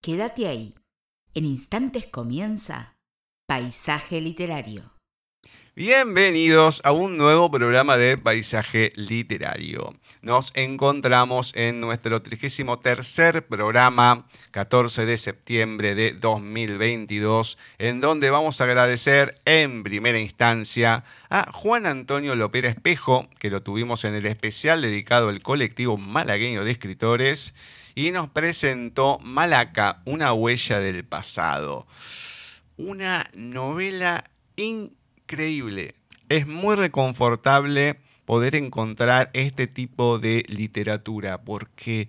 Quédate ahí. En instantes comienza Paisaje Literario. Bienvenidos a un nuevo programa de Paisaje Literario. Nos encontramos en nuestro 33 programa, 14 de septiembre de 2022, en donde vamos a agradecer en primera instancia a Juan Antonio Lopera Espejo, que lo tuvimos en el especial dedicado al colectivo malagueño de escritores, y nos presentó Malaca, una huella del pasado. Una novela increíble increíble. Es muy reconfortable poder encontrar este tipo de literatura porque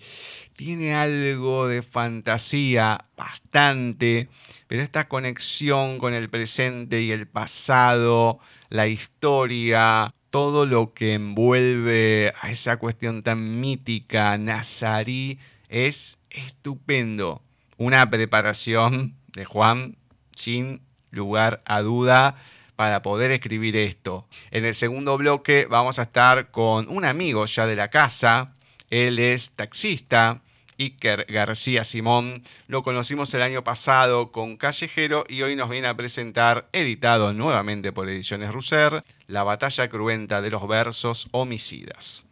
tiene algo de fantasía bastante, pero esta conexión con el presente y el pasado, la historia, todo lo que envuelve a esa cuestión tan mítica nazarí es estupendo. Una preparación de Juan sin lugar a duda para poder escribir esto. En el segundo bloque vamos a estar con un amigo ya de la casa. Él es taxista, Iker García Simón. Lo conocimos el año pasado con Callejero y hoy nos viene a presentar, editado nuevamente por Ediciones Russer, La batalla cruenta de los versos homicidas.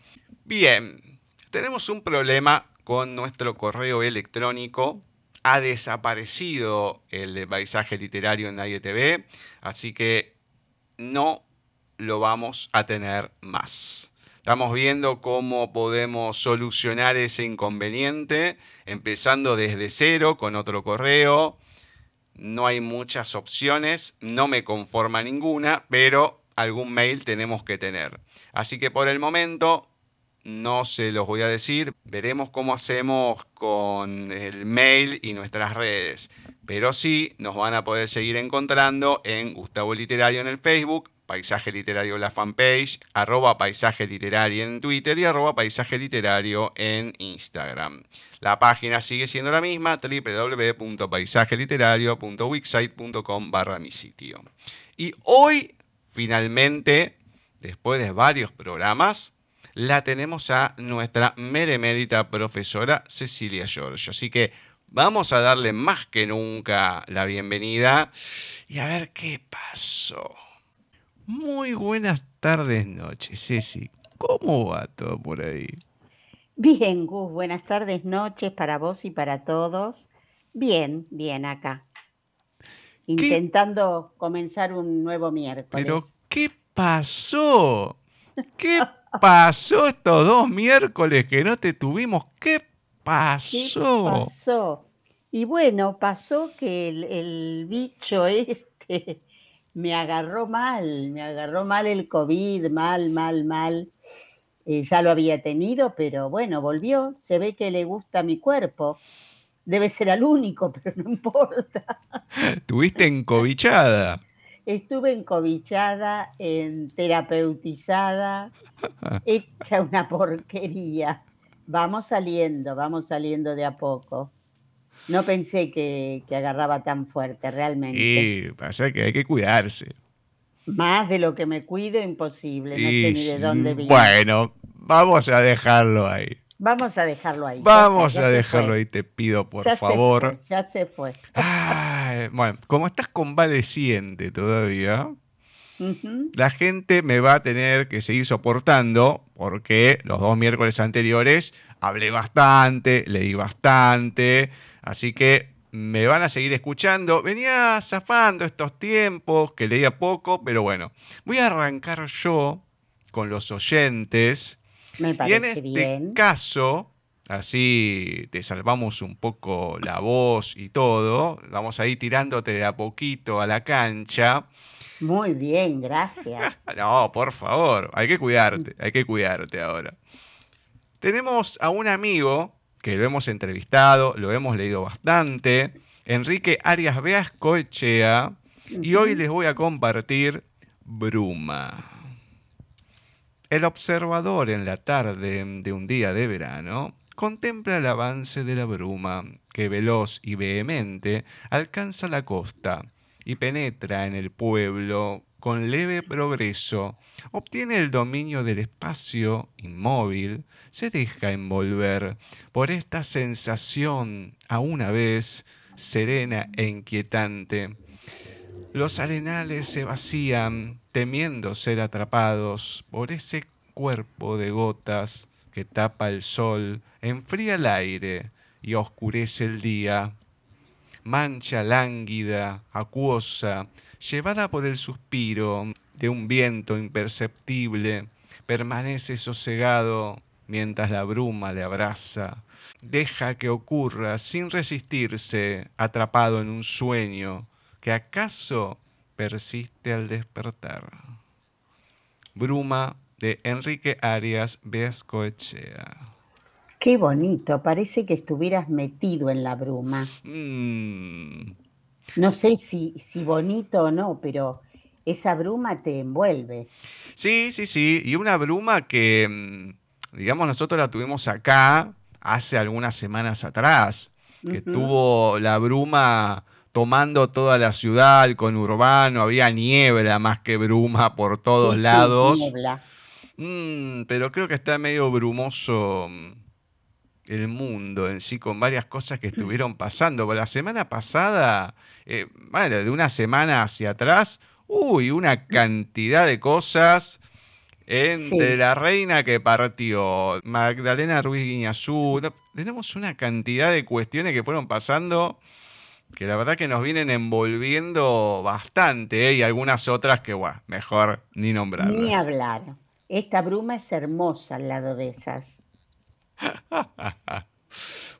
Bien, tenemos un problema con nuestro correo electrónico ha desaparecido el paisaje literario en Nadie TV, así que no lo vamos a tener más. Estamos viendo cómo podemos solucionar ese inconveniente, empezando desde cero con otro correo. No hay muchas opciones, no me conforma ninguna, pero algún mail tenemos que tener. Así que por el momento no se los voy a decir, veremos cómo hacemos con el mail y nuestras redes pero sí nos van a poder seguir encontrando en Gustavo Literario en el Facebook, Paisaje Literario la fanpage, arroba Paisaje Literario en Twitter y arroba Paisaje Literario en Instagram. La página sigue siendo la misma, www.paisajeliterario.wixsite.com barra mi sitio. Y hoy, finalmente, después de varios programas, la tenemos a nuestra meremérita profesora Cecilia Giorgio. Así que Vamos a darle más que nunca la bienvenida y a ver qué pasó. Muy buenas tardes, noches, Ceci. ¿Cómo va todo por ahí? Bien, Gus, buenas tardes, noches para vos y para todos. Bien, bien acá. Intentando comenzar un nuevo miércoles. Pero, ¿qué pasó? ¿Qué pasó estos dos miércoles que no te tuvimos? ¿Qué pasó? pasó? Y bueno, pasó que el, bicho este me agarró mal, me agarró mal el COVID, mal, mal, mal. Eh, ya lo había tenido, pero bueno, volvió. Se ve que le gusta mi cuerpo. Debe ser al único, pero no importa. ¿Tuviste encobichada? Estuve encobichada, en terapeutizada, hecha una porquería. Vamos saliendo, vamos saliendo de a poco. No pensé que, agarraba tan fuerte, realmente. Y pasa que hay que cuidarse. Más de lo que me cuido, imposible. No sé ni de dónde viene. Bueno, vamos a dejarlo ahí. Vamos a dejarlo ahí. Vamos a dejarlo ahí, te pido por favor. ya se fue. bueno, como estás convaleciente todavía, la gente me va a tener que seguir soportando porque los dos miércoles anteriores hablé bastante, leí bastante, así que me van a seguir escuchando. Venía zafando estos tiempos que leía poco, pero bueno, voy a arrancar yo con los oyentes. Me y en este caso, así te salvamos un poco la voz y todo, vamos a ir tirándote de a poquito a la cancha. Muy bien, gracias. no, por favor, hay que cuidarte, hay que cuidarte ahora. Tenemos a un amigo que lo hemos entrevistado, lo hemos leído bastante, Enrique Arias Beascoechea, y hoy les voy a compartir Bruma. El observador en la tarde de un día de verano contempla el avance de la bruma que veloz y vehemente alcanza la costa y penetra en el pueblo con leve progreso, obtiene el dominio del espacio inmóvil, se deja envolver por esta sensación a una vez serena e inquietante. Los arenales se vacían, temiendo ser atrapados por ese cuerpo de gotas que tapa el sol, enfría el aire y oscurece el día. Mancha lánguida, acuosa, llevada por el suspiro de un viento imperceptible, permanece sosegado mientras la bruma le abraza. Deja que ocurra sin resistirse, atrapado en un sueño que acaso persiste al despertar. Bruma de Enrique Arias Vescoechea. Qué bonito, parece que estuvieras metido en la bruma. Mm, No sé si, si bonito o no, pero esa bruma te envuelve. Sí, sí, sí. Y una bruma que, mm, digamos, nosotros la tuvimos acá hace algunas semanas atrás, que tuvo la bruma tomando toda la ciudad, el conurbano, había niebla más que bruma por todos Sí, sí, lados. niebla. Mm, pero creo que está medio brumoso el mundo en sí, con varias cosas que estuvieron pasando. La semana pasada, eh, bueno, de una semana hacia atrás, uy, una cantidad de cosas. Entre Sí. la reina que partió, Magdalena Ruiz Guiñazú, tenemos una cantidad de cuestiones que fueron pasando que la verdad que nos vienen envolviendo bastante, ¿eh? y algunas otras que, bueno, mejor ni Ni nombrarlas. hablar. Esta bruma es hermosa al lado de esas.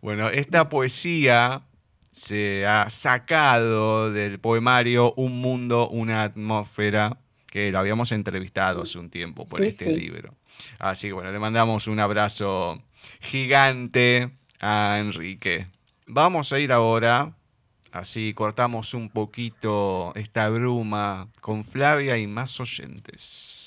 Bueno, esta poesía se ha sacado del poemario Un mundo, una atmósfera, que lo habíamos entrevistado hace un tiempo por Sí, este sí. libro. Así que bueno, le mandamos un abrazo gigante a Enrique. Vamos a ir ahora, así cortamos un poquito esta bruma con Flavia y más oyentes.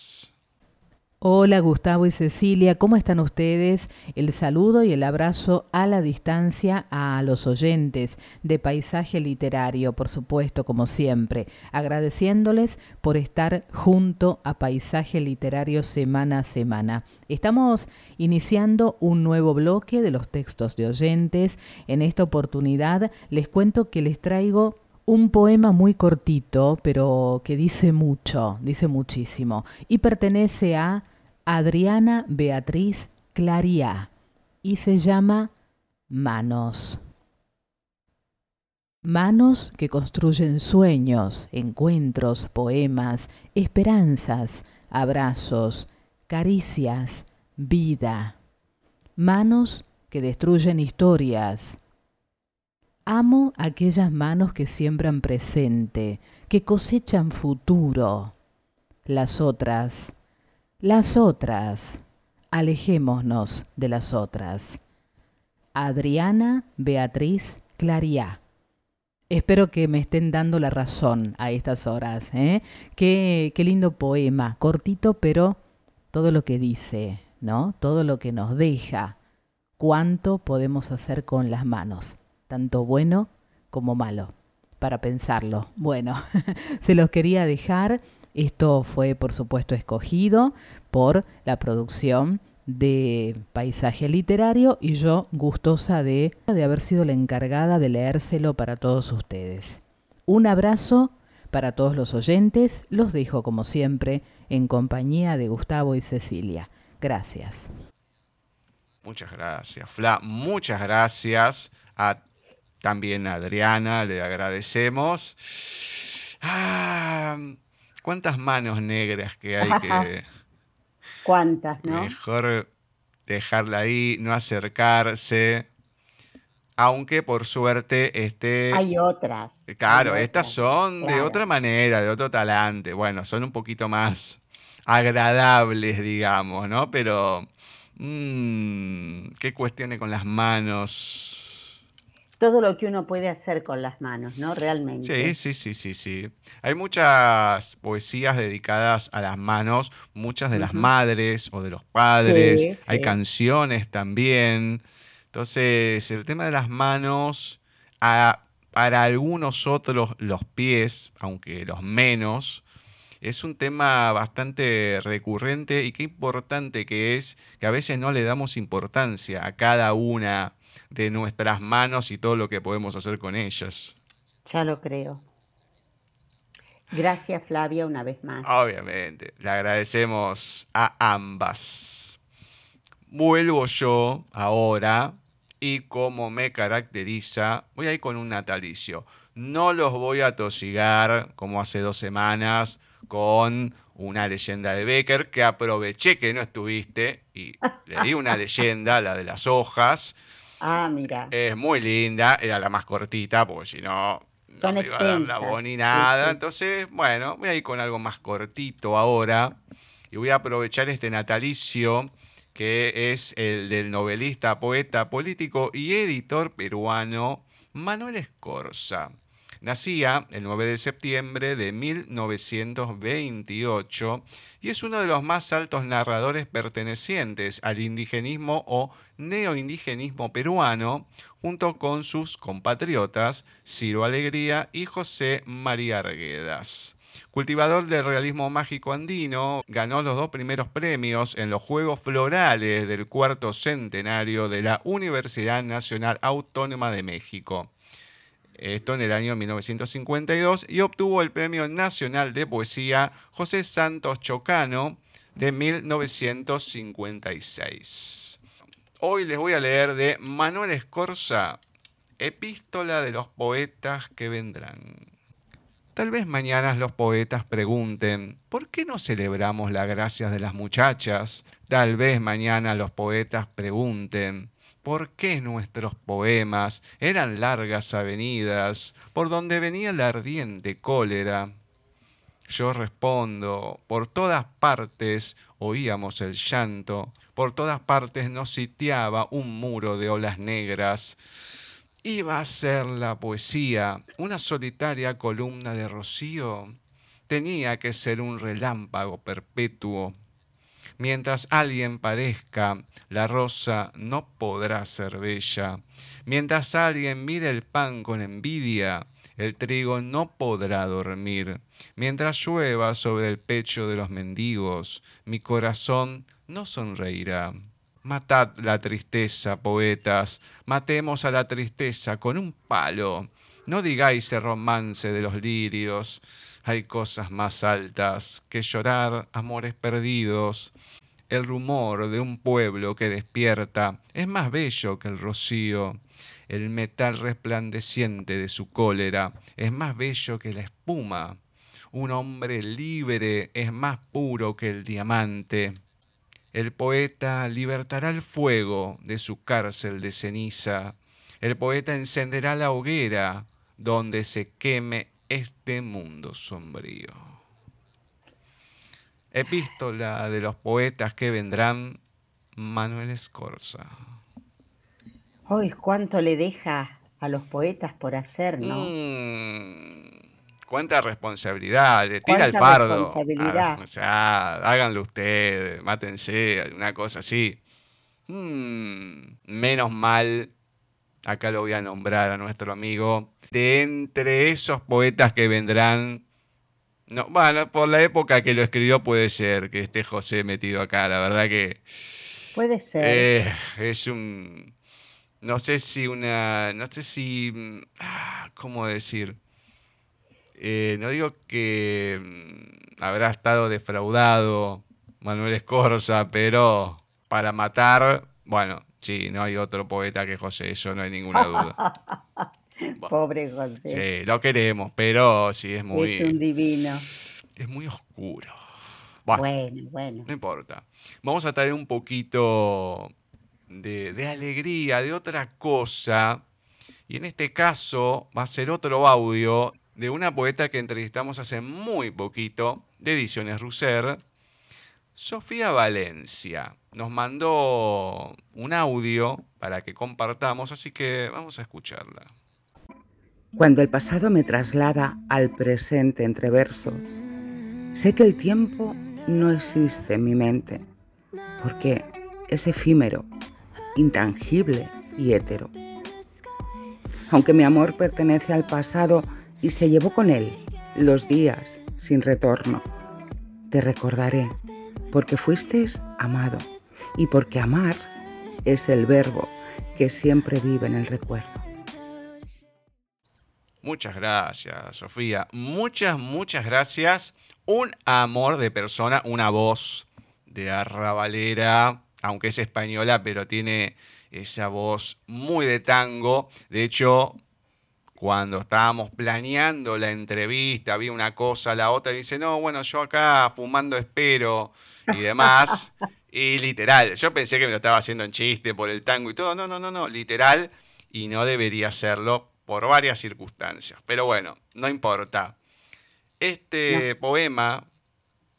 Hola Gustavo y Cecilia, ¿cómo están ustedes? El saludo y el abrazo a la distancia a los oyentes de Paisaje Literario, por supuesto, como siempre, agradeciéndoles por estar junto a Paisaje Literario semana a semana. Estamos iniciando un nuevo bloque de los textos de oyentes. En esta oportunidad les cuento que les traigo un poema muy cortito, pero que dice mucho, dice muchísimo, y pertenece a Adriana Beatriz Clariá y se llama Manos. Manos que construyen sueños, encuentros, poemas, esperanzas, abrazos, caricias, vida. Manos que destruyen historias, Amo aquellas manos que siembran presente, que cosechan futuro. Las otras, las otras, alejémonos de las otras. Adriana Beatriz Clariá. Espero que me estén dando la razón a estas horas. ¿eh? Qué, qué lindo poema, cortito, pero todo lo que dice, ¿no? Todo lo que nos deja. ¿Cuánto podemos hacer con las manos? tanto bueno como malo, para pensarlo. Bueno, se los quería dejar. Esto fue, por supuesto, escogido por la producción de Paisaje Literario y yo gustosa de, de haber sido la encargada de leérselo para todos ustedes. Un abrazo para todos los oyentes. Los dejo, como siempre, en compañía de Gustavo y Cecilia. Gracias. Muchas gracias, Fla. Muchas gracias a también a Adriana, le agradecemos. Ah, cuántas manos negras que hay que ¿Cuántas, no? mejor dejarla ahí, no acercarse. Aunque por suerte este Hay otras. Claro, hay estas otras, son de otra manera, de otro talante. Bueno, son un poquito más agradables, digamos, ¿no? Pero, mm, ¿qué cuestiones con las manos? Todo lo que uno puede hacer con las manos, ¿no? Realmente. Sí, sí, sí, sí, sí. Hay muchas poesías dedicadas a las manos, muchas de las madres o de los padres. Sí, Hay sí. canciones también. Entonces, el tema de las manos, a- para algunos otros los pies, aunque los menos, Es un tema bastante recurrente y qué importante que es que a veces no le damos importancia a cada una de nuestras manos y todo lo que podemos hacer con ellas. Ya lo creo. Gracias Flavia una vez más. Obviamente, le agradecemos a ambas. Vuelvo yo ahora y como me caracteriza, voy a ir con un natalicio. No los voy a tosigar como hace dos semanas con una leyenda de Becker que aproveché que no estuviste y le di una leyenda, la de las hojas. Ah, mira. Es muy linda, era la más cortita, porque si no, no me iba a dar la voz ni nada. Entonces, bueno, voy a ir con algo más cortito ahora y voy a aprovechar este natalicio que es el del novelista, poeta, político y editor peruano Manuel Escorza. Nacía el 9 de septiembre de 1928 y es uno de los más altos narradores pertenecientes al indigenismo o neoindigenismo peruano, junto con sus compatriotas Ciro Alegría y José María Arguedas. Cultivador del realismo mágico andino, ganó los dos primeros premios en los Juegos Florales del cuarto centenario de la Universidad Nacional Autónoma de México esto en el año 1952, y obtuvo el Premio Nacional de Poesía José Santos Chocano de 1956. Hoy les voy a leer de Manuel Escorza, Epístola de los Poetas que Vendrán. Tal vez mañana los poetas pregunten, ¿por qué no celebramos las gracias de las muchachas? Tal vez mañana los poetas pregunten, ¿Por qué nuestros poemas eran largas avenidas por donde venía la ardiente cólera? Yo respondo, por todas partes oíamos el llanto, por todas partes nos sitiaba un muro de olas negras. ¿Iba a ser la poesía una solitaria columna de rocío? Tenía que ser un relámpago perpetuo Mientras alguien parezca, la rosa no podrá ser bella. Mientras alguien mire el pan con envidia, el trigo no podrá dormir. Mientras llueva sobre el pecho de los mendigos, mi corazón no sonreirá. Matad la tristeza, poetas, matemos a la tristeza con un palo. No digáis el romance de los lirios, hay cosas más altas que llorar amores perdidos. El rumor de un pueblo que despierta es más bello que el rocío. El metal resplandeciente de su cólera es más bello que la espuma. Un hombre libre es más puro que el diamante. El poeta libertará el fuego de su cárcel de ceniza. El poeta encenderá la hoguera donde se queme este mundo sombrío. Epístola de los poetas que vendrán, Manuel Escorza. Hoy cuánto le deja a los poetas por hacer, ¿no? Mm, cuánta responsabilidad, le tira el fardo. Responsabilidad. Ah, o sea, háganlo ustedes, mátense, una cosa así. Mm, menos mal, acá lo voy a nombrar a nuestro amigo de entre esos poetas que vendrán. No, bueno, por la época que lo escribió puede ser que esté José metido acá, la verdad que... Puede ser. Eh, es un... No sé si una... No sé si... Ah, ¿Cómo decir? Eh, no digo que mm, habrá estado defraudado Manuel Escorza, pero para matar, bueno, sí, no hay otro poeta que José, eso no hay ninguna duda. Pobre José. Sí, lo queremos, pero sí es muy. Es un divino. Es muy oscuro. Bueno, bueno, No importa. Vamos a traer un poquito de, de alegría, de otra cosa. Y en este caso va a ser otro audio de una poeta que entrevistamos hace muy poquito, de Ediciones Russer, Sofía Valencia. Nos mandó un audio para que compartamos, así que vamos a escucharla. Cuando el pasado me traslada al presente entre versos, sé que el tiempo no existe en mi mente, porque es efímero, intangible y hétero. Aunque mi amor pertenece al pasado y se llevó con él los días sin retorno, te recordaré, porque fuiste amado y porque amar es el verbo que siempre vive en el recuerdo. Muchas gracias, Sofía. Muchas, muchas gracias. Un amor de persona, una voz de arrabalera, aunque es española, pero tiene esa voz muy de tango. De hecho, cuando estábamos planeando la entrevista, había una cosa, la otra, y dice, no, bueno, yo acá fumando espero y demás. y literal, yo pensé que me lo estaba haciendo en chiste por el tango y todo. No, no, no, no, literal. Y no debería hacerlo por varias circunstancias. Pero bueno, no importa. Este poema,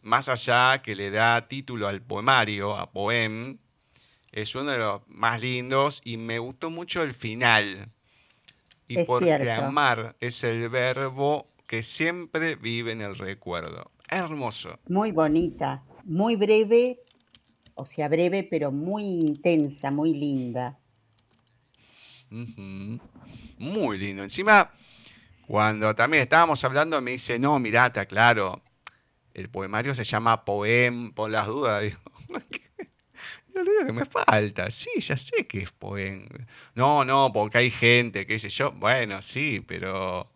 más allá que le da título al poemario, a Poem, es uno de los más lindos y me gustó mucho el final. Y porque amar es el verbo que siempre vive en el recuerdo. Hermoso. Muy bonita, muy breve, o sea, breve, pero muy intensa, muy linda. Muy lindo. Encima, cuando también estábamos hablando, me dice, no, mirata, claro, el poemario se llama Poem, por las dudas. Digo, Yo le digo que me falta. Sí, ya sé que es poema. No, no, porque hay gente, qué sé yo. Bueno, sí, pero.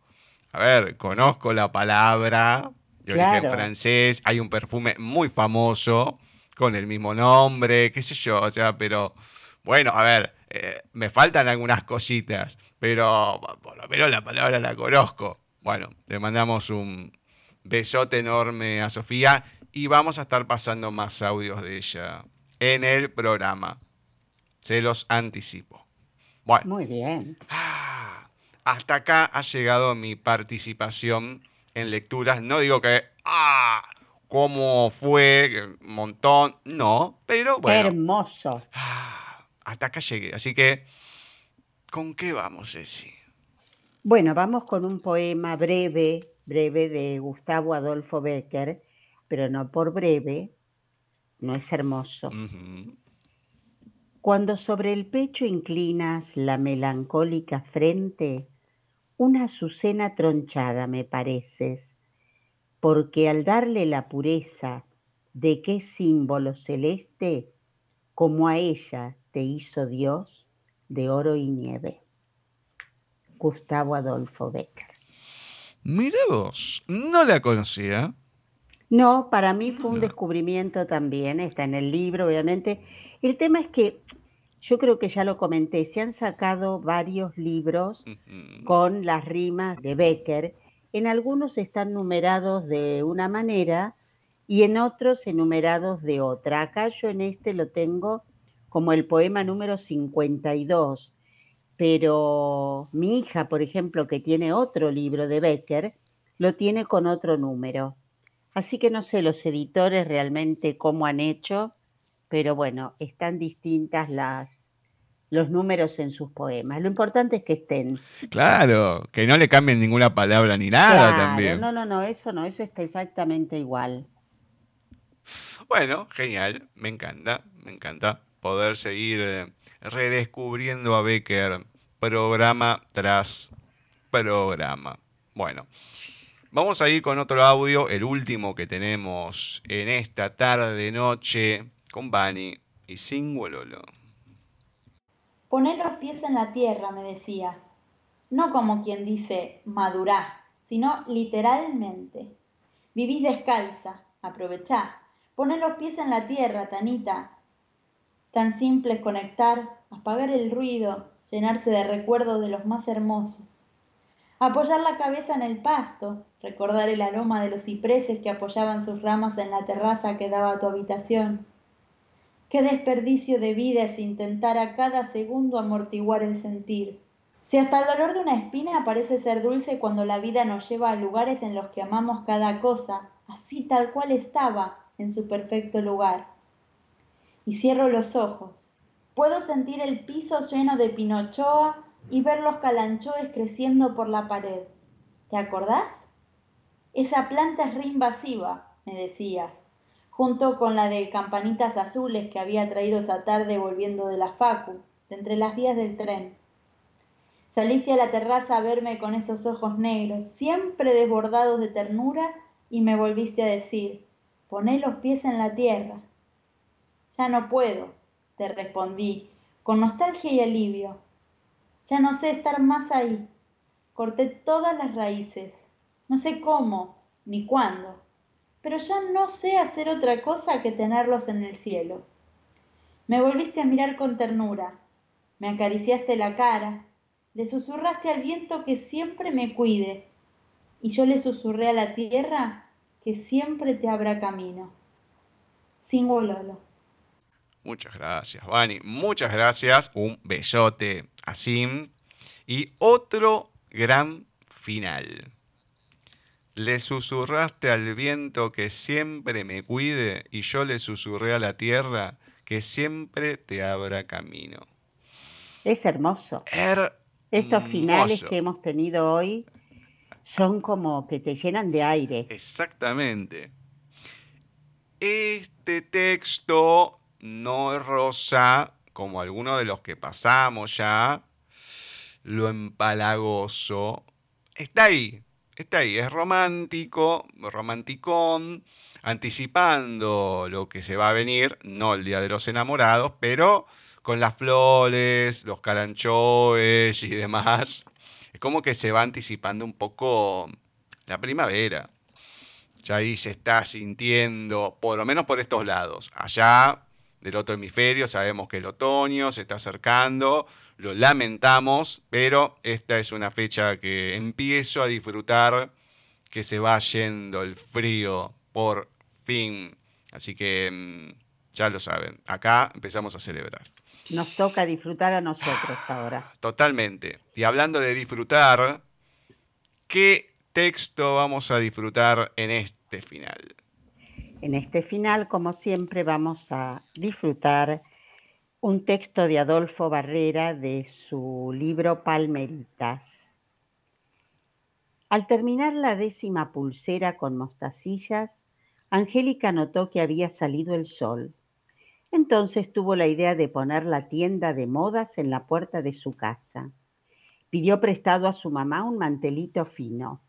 A ver, conozco la palabra de origen francés. Hay un perfume muy famoso con el mismo nombre, qué sé yo. O sea, pero. Bueno, a ver, eh, me faltan algunas cositas, pero por lo menos la palabra la conozco. Bueno, le mandamos un besote enorme a Sofía y vamos a estar pasando más audios de ella en el programa. Se los anticipo. Bueno. Muy bien. Ah, hasta acá ha llegado mi participación en lecturas. No digo que, ah, cómo fue, un montón, no, pero bueno. Hermoso. Ah, hasta acá llegué. Así que, ¿con qué vamos, Ceci? Bueno, vamos con un poema breve, breve de Gustavo Adolfo Becker, pero no por breve, ¿no es hermoso? Cuando sobre el pecho inclinas la melancólica frente, una azucena tronchada me pareces, porque al darle la pureza de qué símbolo celeste, como a ella te hizo Dios de oro y nieve. Gustavo Adolfo Becker. Mira vos, no la conocía. No, para mí fue un descubrimiento también, está en el libro, obviamente. El tema es que yo creo que ya lo comenté, se han sacado varios libros con las rimas de Becker. En algunos están numerados de una manera y en otros enumerados de otra. Acá yo en este lo tengo como el poema número 52, pero mi hija, por ejemplo, que tiene otro libro de Becker, lo tiene con otro número. Así que no sé los editores realmente cómo han hecho, pero bueno, están distintas las, los números en sus poemas. Lo importante es que estén. Claro, que no le cambien ninguna palabra ni nada también. No, no, no, eso no, eso está exactamente igual. Bueno, genial, me encanta, me encanta poder seguir eh, redescubriendo a Becker programa tras programa. Bueno, Vamos a ir con otro audio, el último que tenemos en esta tarde noche con Bani y Singololo. Poner los pies en la tierra, me decías. No como quien dice madurá, sino literalmente. Vivís descalza, aprovechá. Poner los pies en la tierra, Tanita. Tan simple es conectar, apagar el ruido, llenarse de recuerdos de los más hermosos apoyar la cabeza en el pasto, recordar el aroma de los cipreses que apoyaban sus ramas en la terraza que daba a tu habitación. Qué desperdicio de vida es intentar a cada segundo amortiguar el sentir. Si hasta el dolor de una espina parece ser dulce cuando la vida nos lleva a lugares en los que amamos cada cosa, así tal cual estaba, en su perfecto lugar. Y cierro los ojos. Puedo sentir el piso lleno de pinochoa y ver los calanchoes creciendo por la pared. ¿Te acordás? Esa planta es re invasiva, me decías, junto con la de campanitas azules que había traído esa tarde volviendo de la Facu, de entre las vías del tren. Saliste a la terraza a verme con esos ojos negros, siempre desbordados de ternura, y me volviste a decir, poné los pies en la tierra. Ya no puedo, te respondí, con nostalgia y alivio. Ya no sé estar más ahí. Corté todas las raíces. No sé cómo ni cuándo, pero ya no sé hacer otra cosa que tenerlos en el cielo. Me volviste a mirar con ternura, me acariciaste la cara, le susurraste al viento que siempre me cuide, y yo le susurré a la tierra que siempre te abra camino. Sin Lolo. Muchas gracias, Vani. Muchas gracias. Un besote a Sim. Y otro gran final. Le susurraste al viento que siempre me cuide y yo le susurré a la tierra que siempre te abra camino. Es hermoso. Estos finales que hemos tenido hoy son como que te llenan de aire. Exactamente. Este texto no rosa, como alguno de los que pasamos ya, lo empalagoso. Está ahí, está ahí, es romántico, romanticón, anticipando lo que se va a venir, no el Día de los Enamorados, pero con las flores, los caranchoes y demás. Es como que se va anticipando un poco la primavera. Ya ahí se está sintiendo, por lo menos por estos lados. Allá del otro hemisferio. Sabemos que el otoño se está acercando, lo lamentamos, pero esta es una fecha que empiezo a disfrutar, que se va yendo el frío por fin. Así que mm, ya lo saben, acá empezamos a celebrar. Nos toca disfrutar a nosotros ahora. Totalmente. Y hablando de disfrutar, ¿qué texto vamos a disfrutar en este final? En este final, como siempre, vamos a disfrutar un texto de Adolfo Barrera de su libro Palmeritas. Al terminar la décima pulsera con mostacillas, Angélica notó que había salido el sol. Entonces tuvo la idea de poner la tienda de modas en la puerta de su casa. Pidió prestado a su mamá un mantelito fino.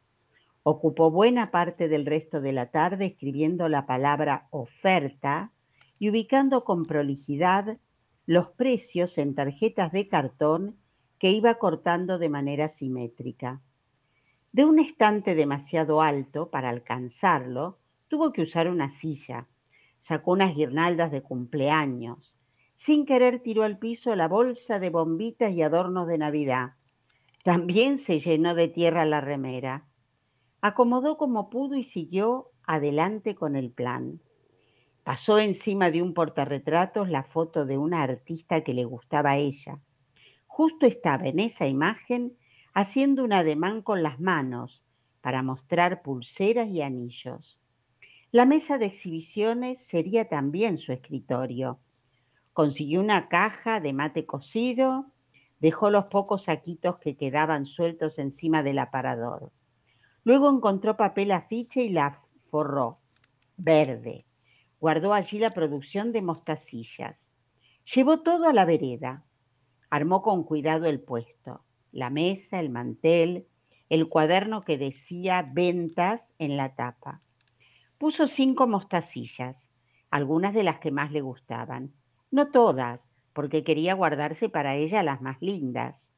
Ocupó buena parte del resto de la tarde escribiendo la palabra oferta y ubicando con prolijidad los precios en tarjetas de cartón que iba cortando de manera simétrica. De un estante demasiado alto para alcanzarlo, tuvo que usar una silla. Sacó unas guirnaldas de cumpleaños. Sin querer tiró al piso la bolsa de bombitas y adornos de Navidad. También se llenó de tierra la remera acomodó como pudo y siguió adelante con el plan. Pasó encima de un portarretratos la foto de una artista que le gustaba a ella. Justo estaba en esa imagen haciendo un ademán con las manos para mostrar pulseras y anillos. La mesa de exhibiciones sería también su escritorio. Consiguió una caja de mate cocido, dejó los pocos saquitos que quedaban sueltos encima del aparador. Luego encontró papel afiche y la forró, verde. Guardó allí la producción de mostacillas. Llevó todo a la vereda. Armó con cuidado el puesto, la mesa, el mantel, el cuaderno que decía ventas en la tapa. Puso cinco mostacillas, algunas de las que más le gustaban. No todas, porque quería guardarse para ella las más lindas.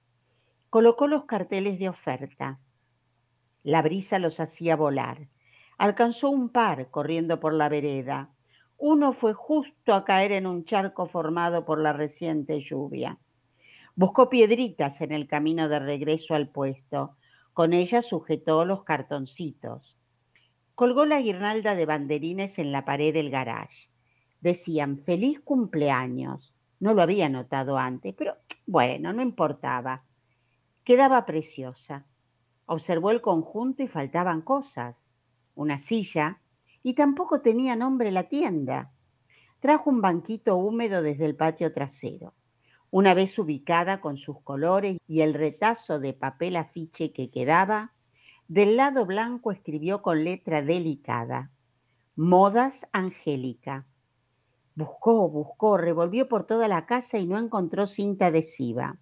Colocó los carteles de oferta. La brisa los hacía volar. Alcanzó un par corriendo por la vereda. Uno fue justo a caer en un charco formado por la reciente lluvia. Buscó piedritas en el camino de regreso al puesto. Con ellas sujetó los cartoncitos. Colgó la guirnalda de banderines en la pared del garage. Decían feliz cumpleaños. No lo había notado antes, pero bueno, no importaba. Quedaba preciosa. Observó el conjunto y faltaban cosas. Una silla, y tampoco tenía nombre la tienda. Trajo un banquito húmedo desde el patio trasero. Una vez ubicada con sus colores y el retazo de papel afiche que quedaba, del lado blanco escribió con letra delicada, Modas Angélica. Buscó, buscó, revolvió por toda la casa y no encontró cinta adhesiva.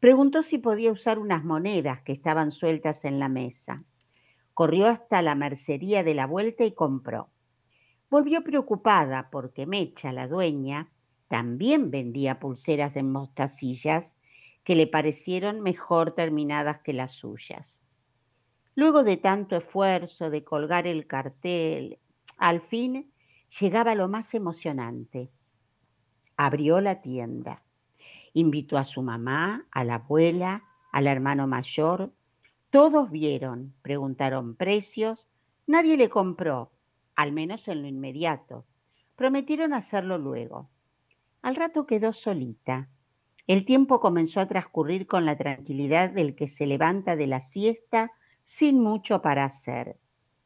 Preguntó si podía usar unas monedas que estaban sueltas en la mesa. Corrió hasta la mercería de la vuelta y compró. Volvió preocupada porque Mecha, la dueña, también vendía pulseras de mostacillas que le parecieron mejor terminadas que las suyas. Luego de tanto esfuerzo de colgar el cartel, al fin llegaba lo más emocionante. Abrió la tienda, invitó a su mamá, a la abuela, al hermano mayor. Todos vieron, preguntaron precios, nadie le compró, al menos en lo inmediato. Prometieron hacerlo luego. Al rato quedó solita. El tiempo comenzó a transcurrir con la tranquilidad del que se levanta de la siesta sin mucho para hacer.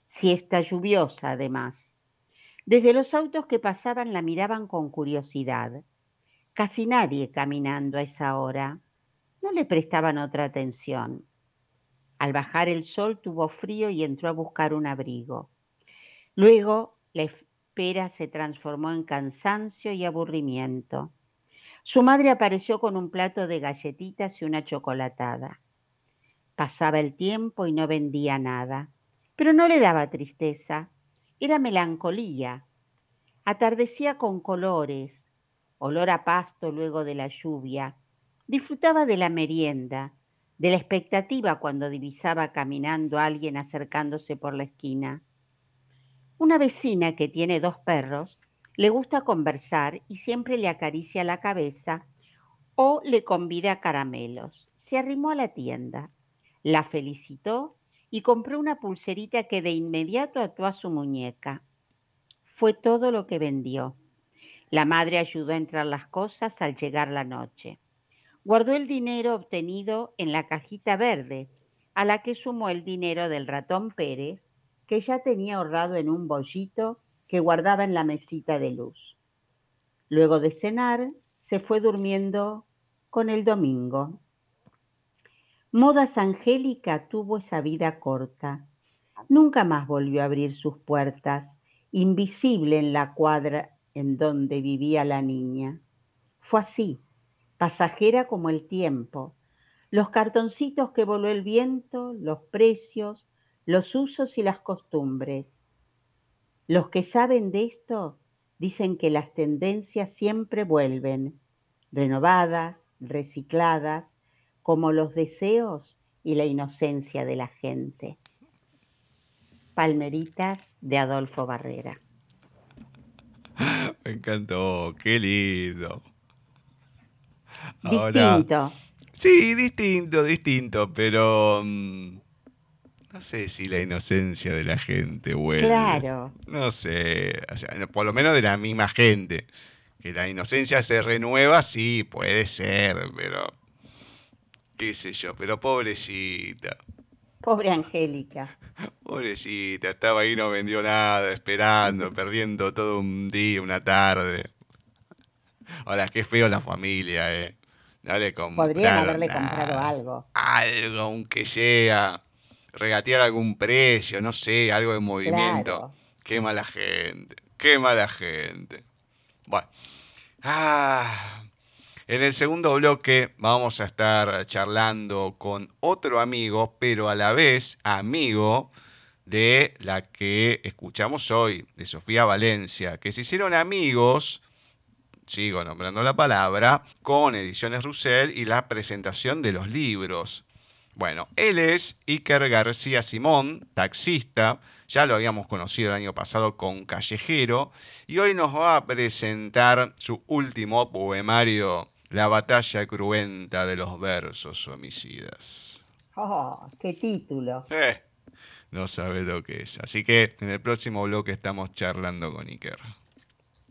Siesta lluviosa, además. Desde los autos que pasaban la miraban con curiosidad. Casi nadie caminando a esa hora. No le prestaban otra atención. Al bajar el sol tuvo frío y entró a buscar un abrigo. Luego la espera se transformó en cansancio y aburrimiento. Su madre apareció con un plato de galletitas y una chocolatada. Pasaba el tiempo y no vendía nada, pero no le daba tristeza, era melancolía. Atardecía con colores, olor a pasto luego de la lluvia. Disfrutaba de la merienda, de la expectativa cuando divisaba caminando a alguien acercándose por la esquina. Una vecina que tiene dos perros le gusta conversar y siempre le acaricia la cabeza o le convida caramelos. Se arrimó a la tienda, la felicitó y compró una pulserita que de inmediato ató a su muñeca. Fue todo lo que vendió. La madre ayudó a entrar las cosas al llegar la noche. Guardó el dinero obtenido en la cajita verde, a la que sumó el dinero del ratón Pérez, que ya tenía ahorrado en un bollito que guardaba en la mesita de luz. Luego de cenar, se fue durmiendo con el domingo. Modas Angélica tuvo esa vida corta. Nunca más volvió a abrir sus puertas, invisible en la cuadra en donde vivía la niña. Fue así, pasajera como el tiempo, los cartoncitos que voló el viento, los precios, los usos y las costumbres. Los que saben de esto dicen que las tendencias siempre vuelven, renovadas, recicladas, como los deseos y la inocencia de la gente. Palmeritas de Adolfo Barrera. Me encantó, qué lindo. distinto. Sí, distinto, distinto, pero mm, no sé si la inocencia de la gente vuelve. Claro. No sé, por lo menos de la misma gente. Que la inocencia se renueva, sí, puede ser, pero qué sé yo, pero pobrecita. Pobre Angélica. Pobrecita, estaba ahí, no vendió nada, esperando, perdiendo todo un día, una tarde. Ahora, qué feo la familia, ¿eh? No le Podrían haberle comprado algo. Algo, aunque sea. Regatear algún precio, no sé, algo de movimiento. Qué mala gente, qué mala gente. Bueno. Ah, en el segundo bloque vamos a estar charlando con otro amigo, pero a la vez amigo de la que escuchamos hoy, de Sofía Valencia, que se hicieron amigos, sigo nombrando la palabra, con Ediciones Russell y la presentación de los libros. Bueno, él es Iker García Simón, taxista, ya lo habíamos conocido el año pasado con Callejero, y hoy nos va a presentar su último poemario la batalla cruenta de los versos homicidas. ¡Oh, qué título! Eh, no sabe lo que es. Así que en el próximo bloque estamos charlando con Iker.